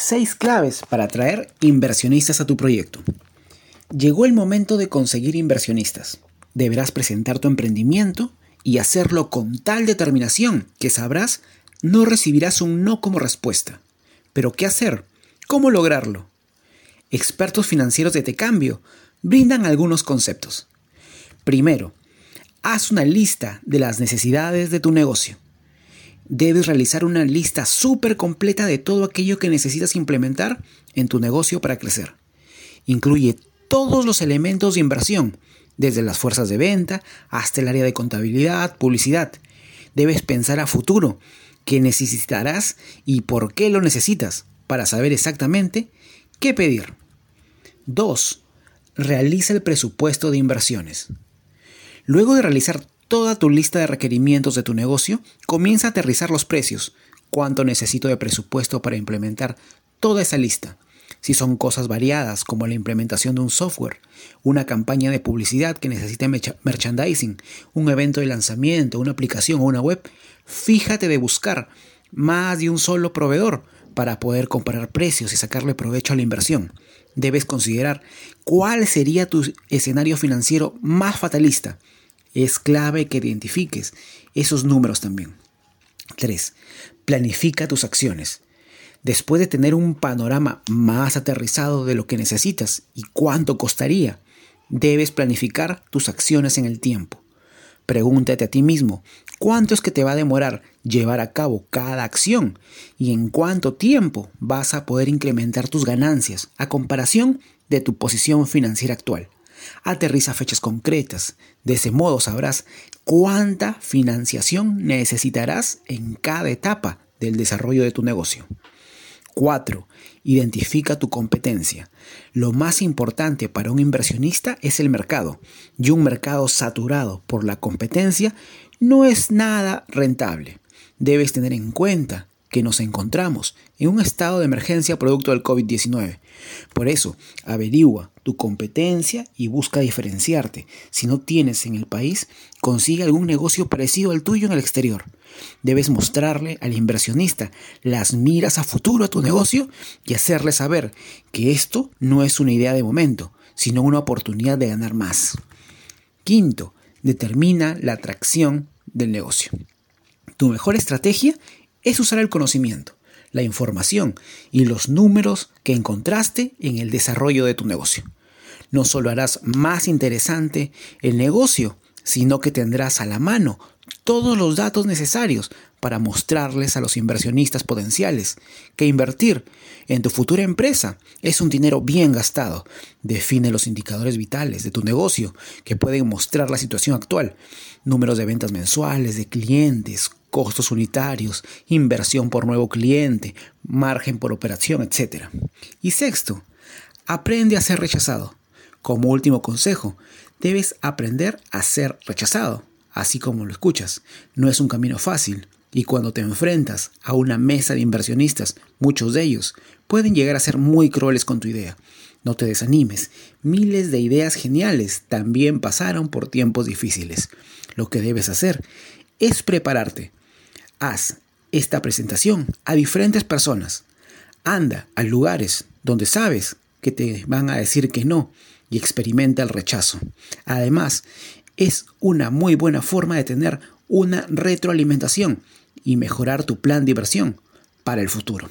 6 claves para atraer inversionistas a tu proyecto. Llegó el momento de conseguir inversionistas. Deberás presentar tu emprendimiento y hacerlo con tal determinación que sabrás no recibirás un no como respuesta. Pero ¿qué hacer? ¿Cómo lograrlo? Expertos financieros de Te Cambio brindan algunos conceptos. Primero, haz una lista de las necesidades de tu negocio debes realizar una lista súper completa de todo aquello que necesitas implementar en tu negocio para crecer. Incluye todos los elementos de inversión, desde las fuerzas de venta hasta el área de contabilidad, publicidad. Debes pensar a futuro qué necesitarás y por qué lo necesitas para saber exactamente qué pedir. 2. Realiza el presupuesto de inversiones. Luego de realizar toda tu lista de requerimientos de tu negocio, comienza a aterrizar los precios. ¿Cuánto necesito de presupuesto para implementar toda esa lista? Si son cosas variadas como la implementación de un software, una campaña de publicidad que necesite merchandising, un evento de lanzamiento, una aplicación o una web, fíjate de buscar más de un solo proveedor para poder comparar precios y sacarle provecho a la inversión. Debes considerar cuál sería tu escenario financiero más fatalista es clave que identifiques esos números también. 3. Planifica tus acciones. Después de tener un panorama más aterrizado de lo que necesitas y cuánto costaría, debes planificar tus acciones en el tiempo. Pregúntate a ti mismo, ¿cuánto es que te va a demorar llevar a cabo cada acción? ¿Y en cuánto tiempo vas a poder incrementar tus ganancias a comparación de tu posición financiera actual? Aterriza fechas concretas. De ese modo sabrás cuánta financiación necesitarás en cada etapa del desarrollo de tu negocio. 4. Identifica tu competencia. Lo más importante para un inversionista es el mercado, y un mercado saturado por la competencia no es nada rentable. Debes tener en cuenta que nos encontramos en un estado de emergencia producto del COVID-19. Por eso, averigua tu competencia y busca diferenciarte. Si no tienes en el país, consigue algún negocio parecido al tuyo en el exterior. Debes mostrarle al inversionista las miras a futuro a tu negocio y hacerle saber que esto no es una idea de momento, sino una oportunidad de ganar más. Quinto, determina la atracción del negocio. Tu mejor estrategia es usar el conocimiento, la información y los números que encontraste en el desarrollo de tu negocio. No solo harás más interesante el negocio, sino que tendrás a la mano todos los datos necesarios para mostrarles a los inversionistas potenciales que invertir en tu futura empresa es un dinero bien gastado. Define los indicadores vitales de tu negocio que pueden mostrar la situación actual, números de ventas mensuales, de clientes, costos unitarios, inversión por nuevo cliente, margen por operación, etc. Y sexto, aprende a ser rechazado. Como último consejo, debes aprender a ser rechazado, así como lo escuchas. No es un camino fácil, y cuando te enfrentas a una mesa de inversionistas, muchos de ellos pueden llegar a ser muy crueles con tu idea. No te desanimes, miles de ideas geniales también pasaron por tiempos difíciles. Lo que debes hacer es prepararte, haz esta presentación a diferentes personas. Anda a lugares donde sabes que te van a decir que no y experimenta el rechazo. Además, es una muy buena forma de tener una retroalimentación y mejorar tu plan de inversión para el futuro.